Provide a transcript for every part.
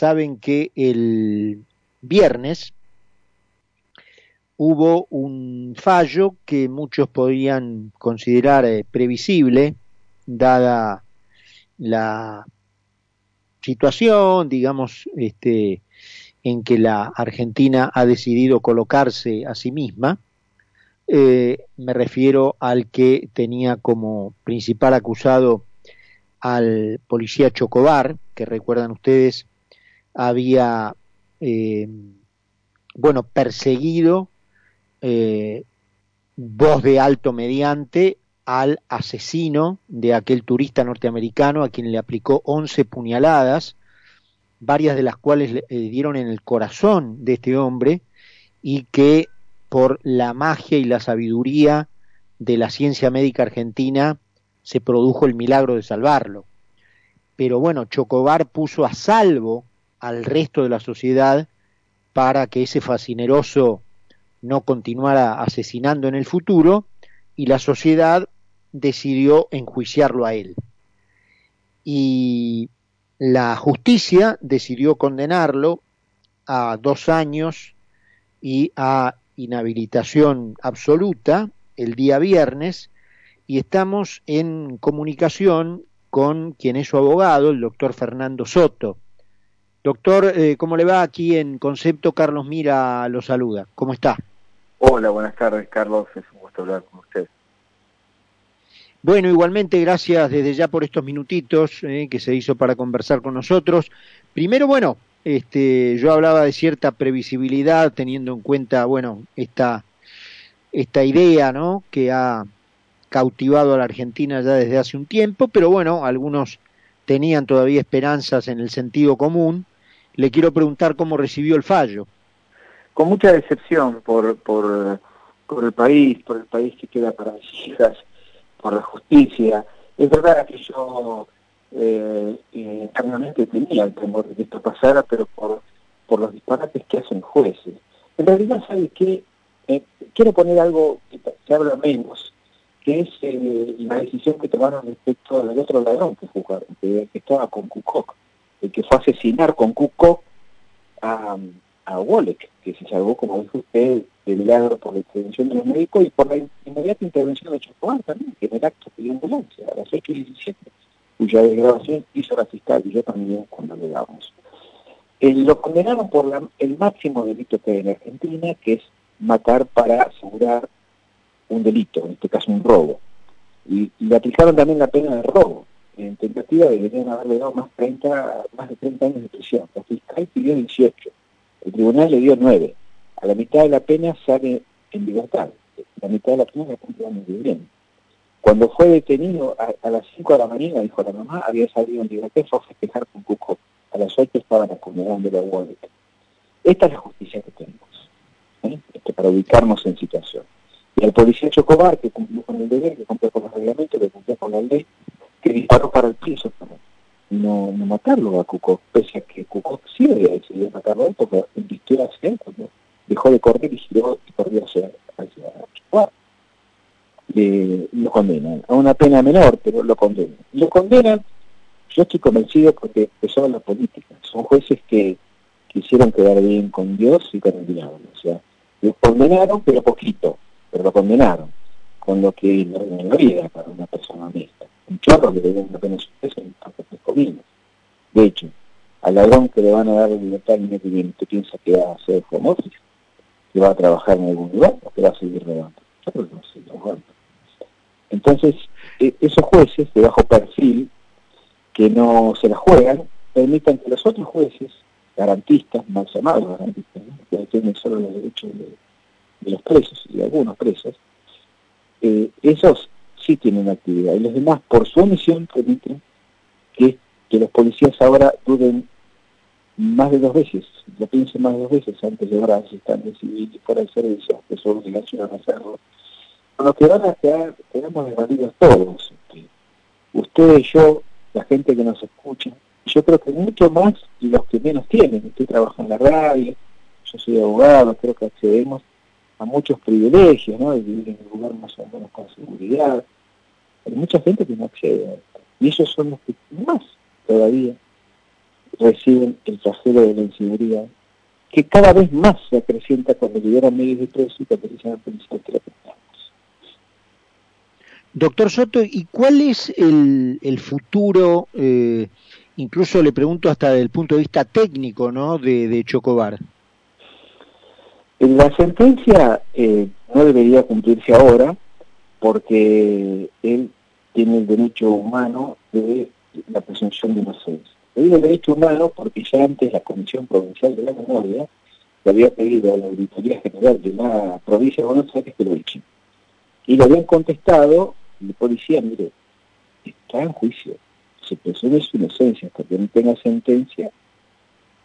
saben que el viernes hubo un fallo que muchos podrían considerar eh, previsible, dada la situación, digamos, este, en que la Argentina ha decidido colocarse a sí misma. Eh, me refiero al que tenía como principal acusado al policía Chocobar, que recuerdan ustedes, había, eh, bueno, perseguido eh, voz de alto mediante al asesino de aquel turista norteamericano a quien le aplicó 11 puñaladas, varias de las cuales le dieron en el corazón de este hombre y que por la magia y la sabiduría de la ciencia médica argentina se produjo el milagro de salvarlo. Pero bueno, Chocobar puso a salvo al resto de la sociedad para que ese fascineroso no continuara asesinando en el futuro y la sociedad decidió enjuiciarlo a él. Y la justicia decidió condenarlo a dos años y a inhabilitación absoluta el día viernes y estamos en comunicación con quien es su abogado, el doctor Fernando Soto. Doctor, eh, ¿cómo le va? Aquí en Concepto, Carlos Mira lo saluda. ¿Cómo está? Hola, buenas tardes, Carlos. Es un gusto hablar con usted. Bueno, igualmente gracias desde ya por estos minutitos eh, que se hizo para conversar con nosotros. Primero, bueno, este, yo hablaba de cierta previsibilidad teniendo en cuenta, bueno, esta, esta idea, ¿no? Que ha cautivado a la Argentina ya desde hace un tiempo, pero bueno, algunos tenían todavía esperanzas en el sentido común. Le quiero preguntar cómo recibió el fallo con mucha decepción por, por, el país, por el país que queda para mis hijas, por la justicia. Es verdad que yo eh, tenía el temor de que esto pasara, pero por, por los disparates que hacen jueces. En realidad, ¿sabe qué? Eh, quiero poner algo que se habla menos, que es eh, la decisión que tomaron respecto al otro ladrón que, jugaron, que, estaba con Kukok, el que fue asesinar con Kukok a a Wolek, que se salvó, como dijo usted, de milagro por la intervención de los médicos y por la inmediata intervención de Chocobar también, que en el acto pidió ambulancia a las 8 y 17, cuya desgrabación hizo la fiscal y yo también cuando le damos. Eh, lo condenaron por el máximo delito que hay en Argentina, que es matar para asegurar un delito, en este caso un robo. Y, le aplicaron también la pena de robo. En tentativa deberían haberle dado más, 30, más de 30 años de prisión. La fiscal pidió 18 el tribunal le dio nueve. A la mitad de la pena sale en libertad. La mitad de la pena la cumple muy bien. Cuando fue detenido a, las 5 de la mañana, dijo la mamá, había salido en libertad, fue a festejar con Cuco. A las 8 estaban acomodando la Wallet. Esta es la justicia que tenemos, ¿eh? este, para ubicarnos en situación. Y el policía Chocobar, que cumplió con el deber, que cumplió con los reglamentos, que cumplió con la ley, que disparó para el piso no, no matarlo a Cuco, pese a que Cuco sí había decidido matarlo porque invistió hacia él cuando dejó de correr y giró y corrió hacia, hacia Le, lo condenan a una pena menor, pero lo condenan. Lo condenan, yo estoy convencido porque empezó la política. Son jueces que quisieron quedar bien con Dios y con el diablo. O sea, lo condenaron, pero poquito, pero lo condenaron, con lo que no es vida para una persona honesta un chorro que le den una pena sorpresa en comidas. De hecho, al ladrón que le van a dar libertad mes que viene, ¿usted piensa que va a hacer home? ¿Que va a trabajar en algún lugar o que va a seguir robando? Yo creo que va a seguir robando. Entonces, e, esos jueces de bajo perfil que no se la juegan, permitan que los otros jueces, garantistas, mal llamados garantistas, que defienden solo los derechos de, los presos y de algunos presos, eh, esos tienen actividad. Y los demás, por su omisión, permiten que, que los policías ahora duden más de dos veces, lo piensen más de dos veces antes de llevar a asistentes civiles fuera de servicio, que son obligación a hacerlo. Con lo que van a quedar, tenemos desvalidos todos. Este, ustedes, yo, la gente que nos escucha, yo creo que mucho más los que menos tienen. Usted trabaja en la radio, yo soy abogado, creo que accedemos a muchos privilegios, ¿no? De vivir en un lugar más o menos con seguridad. Hay mucha gente que no accede a esto. Y esos son los que más todavía reciben el trasero de la inseguridad, que cada vez más se acrecienta cuando liberan medios de preso y cuando dicen policía que Doctor Soto, ¿y cuál es el, el futuro, eh, incluso le pregunto hasta desde el punto de vista técnico, ¿no? de, de Chocobar? La sentencia eh, no debería cumplirse ahora porque él tiene el derecho humano de la presunción de inocencia. Le digo derecho humano porque ya antes la Comisión Provincial de la Memoria le había pedido a la Auditoría General de la provincia de Buenos Aires que lo echen. Y le habían contestado, el policía, mire, está en juicio, se presume su inocencia, hasta que no tenga sentencia,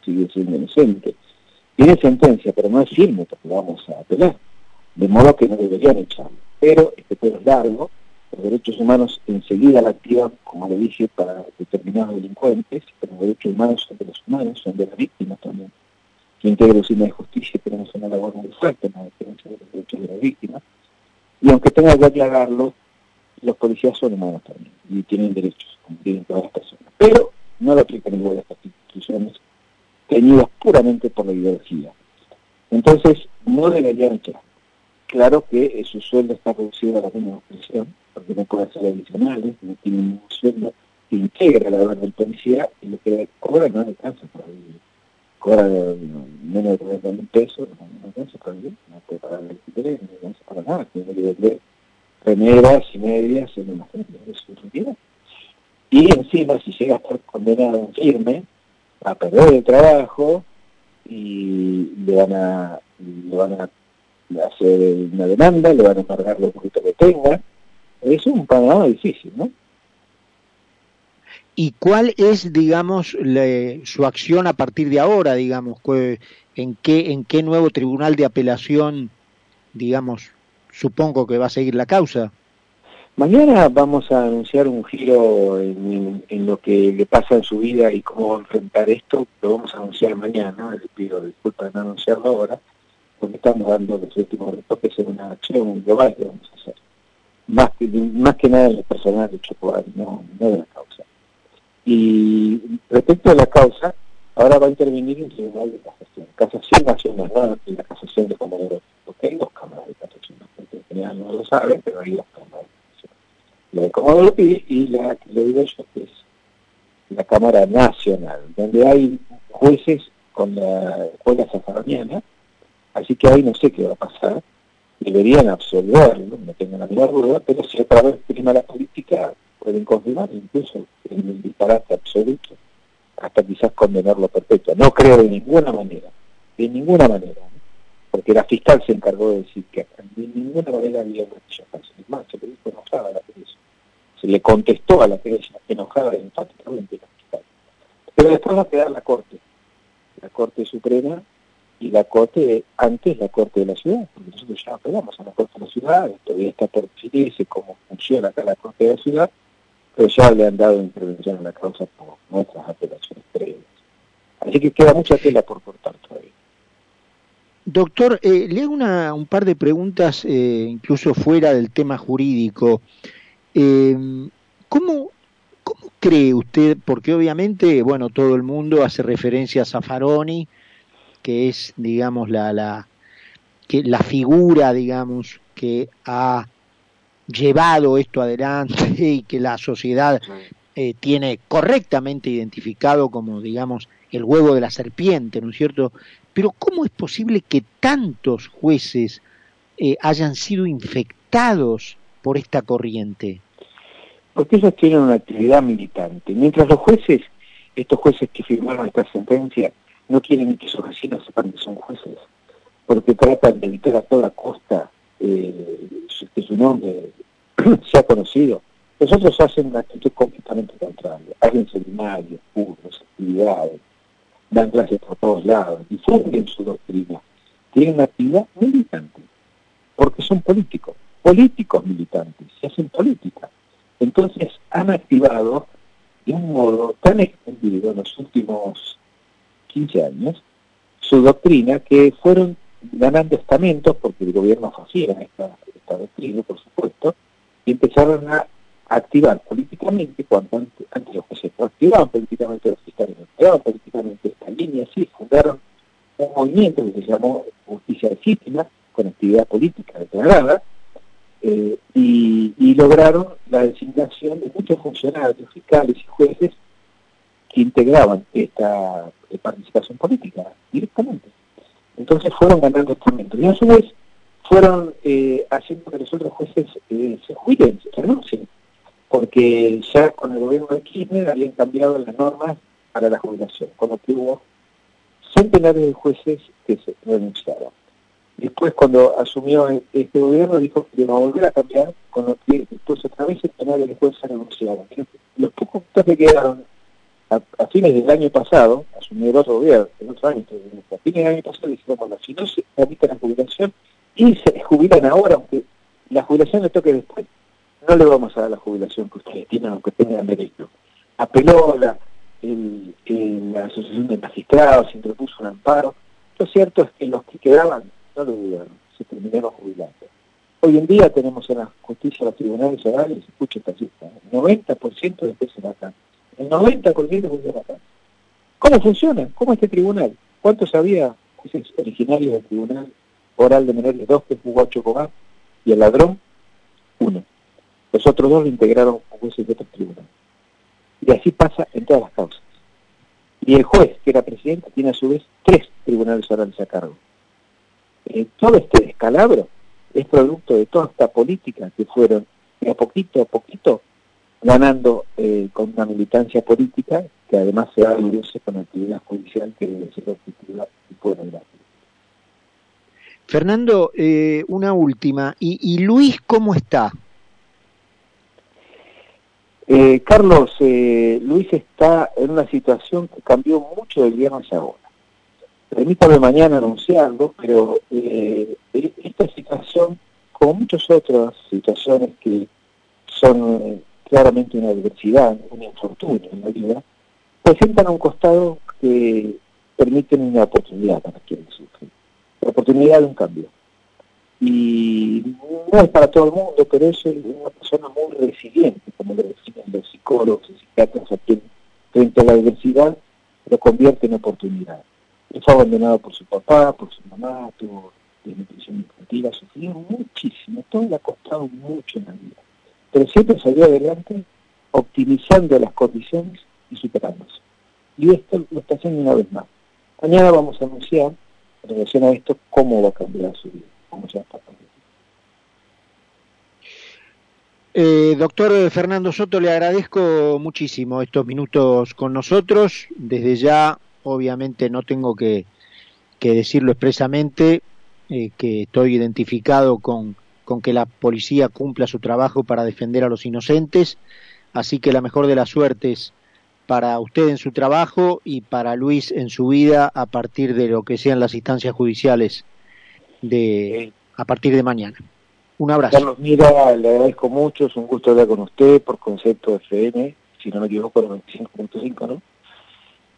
sigue siendo inocente. Tiene sentencia, pero no es firme porque vamos a apelar, de modo que no deberían echarlo. Pero este pueblo es largo, los derechos humanos enseguida la activan, como le dije, para determinados delincuentes, pero los derechos humanos son de los humanos, son de las víctimas también. Que integra de justicia tenemos una labor muy fuerte en la defensa de los derechos de las víctimas. Y aunque tenga que aclararlo, los policías son humanos también y tienen derechos, como tienen todas las personas. Pero no lo aplican igual a estas instituciones teñidas puramente por la ideología. Entonces, no deberían echar. Claro que su sueldo está reducido a la mínima presión, porque no puede hacer adicionales, no tiene ningún sueldo que integra la verdad del policía y lo que cobra no alcanza para vivir. Cobra menos de 40 mil pesos, no, alcanza para vivir, no puede pagar el alquiler, no alcanza para nada, tiene que vender remeras y medias en una feria, es realidad. Y encima, si llega a estar condenado en firme, a perder el trabajo y le le van a hacer una demanda, le van a cargar lo poquito que tenga, es un panorama difícil, ¿no? ¿Y cuál es, digamos, su acción a partir de ahora, digamos? ¿En qué, ¿En qué nuevo tribunal de apelación, digamos, supongo que va a seguir la causa? Mañana vamos a anunciar un giro en, lo que le pasa en su vida y cómo enfrentar esto, lo vamos a anunciar mañana, les pido disculpas de no anunciarlo ahora, porque estamos dando los últimos retoques en una acción global que vamos a hacer más que, más que nada en el personal de Chocobar, no, no de la causa. Y respecto a la causa, ahora va a intervenir el Tribunal de Casación. Casación Nacional, no la Casación de Comodoro, porque hay dos cámaras de casación, en general no lo saben, pero hay dos cámaras de casación. La de Comodoro y la que le digo yo, que es la Cámara Nacional, donde hay jueces con la escuela safaroniana, así que ahí no sé qué va a pasar, deberían absolverlo, no tengo la menor duda, pero si otra vez prima la política, pueden confirmar incluso en un disparate absoluto, hasta quizás condenarlo perpetuo. No creo de ninguna manera, de ninguna manera, porque la fiscal se encargó de decir que de ninguna manera había una más, se le dijo enojada a la prensa. Se le contestó a la prensa enojada enfáticamente la fiscal. Pero después va a quedar la Corte, la Corte Suprema, y la Corte, antes la Corte de la Ciudad, porque nosotros ya apelamos a la Corte de la Ciudad, todavía está por definirse cómo funciona acá la Corte de la Ciudad, pero ya le han dado intervención a la causa por nuestras apelaciones previas. Así que queda mucha tela por cortar todavía. Doctor, eh, le hago una, un par de preguntas, eh, incluso fuera del tema jurídico. ¿cómo, ¿Cómo cree usted, porque obviamente, bueno, todo el mundo hace referencia a Zaffaroni, que es, digamos, la, la, que la figura, digamos, que ha llevado esto adelante y que la sociedad eh, tiene correctamente identificado como, digamos, el huevo de la serpiente, ¿no es cierto? Pero ¿cómo es posible que tantos jueces eh, hayan sido infectados por esta corriente? Porque ellos tienen una actividad militante. Mientras los jueces, estos jueces que firmaron esta sentencia, no quieren que sus vecinos sepan que son jueces, porque tratan de evitar a toda costa eh, que su nombre sea conocido. Los otros hacen una actitud completamente contraria, hacen seminarios, cursos, actividades, dan clases por todos lados, difunden su doctrina, tienen una actividad militante, porque son políticos, políticos militantes, se hacen política. Entonces han activado de un modo tan extendido en los últimos 15 años, su doctrina, que fueron ganando estamentos, porque el gobierno hacía esta, doctrina, por supuesto, y empezaron a activar políticamente, cuando antes, los jueces no activaban políticamente, los fiscales no activaban políticamente esta línea, sí, fundaron un movimiento que se llamó Justicia Legítima, con actividad política declarada, eh, y, lograron la designación de muchos funcionarios, fiscales y jueces que integraban esta eh, participación política directamente. Entonces fueron ganando instrumentos. Y a su vez fueron eh, haciendo que los otros jueces se jubilen, se renuncien, porque ya con el gobierno de Kirchner habían cambiado las normas para la jubilación, con lo que hubo centenares de jueces que se renunciaron. Después, cuando asumió este gobierno, dijo que iba a volver a cambiar, con lo que después otra vez centenares de jueces renunciaron. Los pocos que quedaron a, fines del año pasado, asumió el otro gobierno, el otro año, a fines del año pasado dijeron, bueno, si no se permite la jubilación, y se jubilan ahora, aunque la jubilación le toque después, no le vamos a dar la jubilación que ustedes tienen, aunque tengan derecho. Apeló la, la Asociación de Magistrados, interpuso un amparo. Lo cierto es que los que quedaban no lo dudaron, se terminaron jubilando. Hoy en día tenemos en la justicia los tribunales orales, escucha esta cifra, el 90% de jueces vacantes. El 90% de jueces vacantes. ¿Cómo funciona? ¿Cómo este tribunal? ¿Cuántos había jueces originarios del tribunal oral de menores? Dos que jugó a Chocobá y el ladrón, uno. Los otros dos lo integraron como jueces de otros tribunales. Y así pasa en todas las causas. Y el juez, que era presidente, tiene a su vez tres tribunales orales a cargo. Eh, todo este descalabro es producto de toda esta política que fueron a poquito a poquito ganando eh, con una militancia política que además se va a con actividad judicial que debe ser objetiva y puede Fernando, eh, una última. ¿Y, ¿Y, Luis cómo está? Eh, Carlos, Luis está en una situación que cambió mucho del viernes a ahora. Permítame mañana anunciarlo, pero eh, esta situación, como muchas otras situaciones que son claramente una adversidad, un infortunio en la vida, presentan un costado que permiten una oportunidad para quienes sufren, la oportunidad de un cambio y no es para todo el mundo, pero es una persona muy resiliente, como lo decían los psicólogos y psiquiatras, a quien frente a la adversidad lo convierte en oportunidad. Él fue abandonado por su papá, por su mamá, tuvo desnutrición infantil, sufrió muchísimo, todo le ha costado mucho en la vida. Pero siempre salió adelante optimizando las condiciones y superándose. Y esto lo está haciendo una vez más. Mañana vamos a anunciar, en relación a esto, cómo va a cambiar su vida. Eh, doctor Fernando Soto, le agradezco muchísimo estos minutos con nosotros. Desde ya, obviamente, no tengo que, decirlo expresamente, eh, que estoy identificado con, con que la policía cumpla su trabajo para defender a los inocentes. Así que la mejor de las suertes para usted en su trabajo y para Luis en su vida a partir de lo que sean las instancias judiciales de a partir de mañana. Un abrazo. Carlos Mira, le agradezco mucho, es un gusto hablar con usted por concepto FM, si no me equivoco, 95.5, ¿no?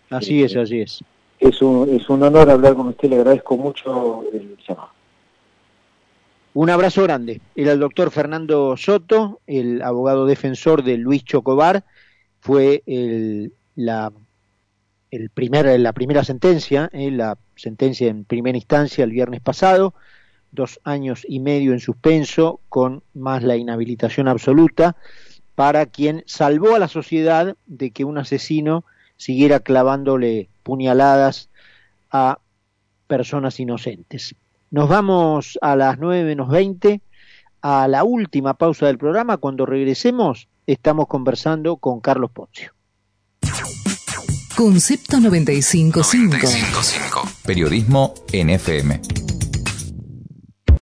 Así es, así es. Es un, es un honor hablar con usted, le agradezco mucho el llamado. Un abrazo grande. Era el doctor Fernando Soto, el abogado defensor de Luis Chocobar, fue el, la, el primer, la primera sentencia, eh, la sentencia en primera instancia el viernes pasado, dos años y medio en suspenso, con más la inhabilitación absoluta, para quien salvó a la sociedad de que un asesino siguiera clavándole puñaladas a personas inocentes. Nos vamos a las nueve menos veinte a la última pausa del programa. Cuando regresemos, estamos conversando con Carlos Poncio. Concepto 955. 955. Periodismo NFM.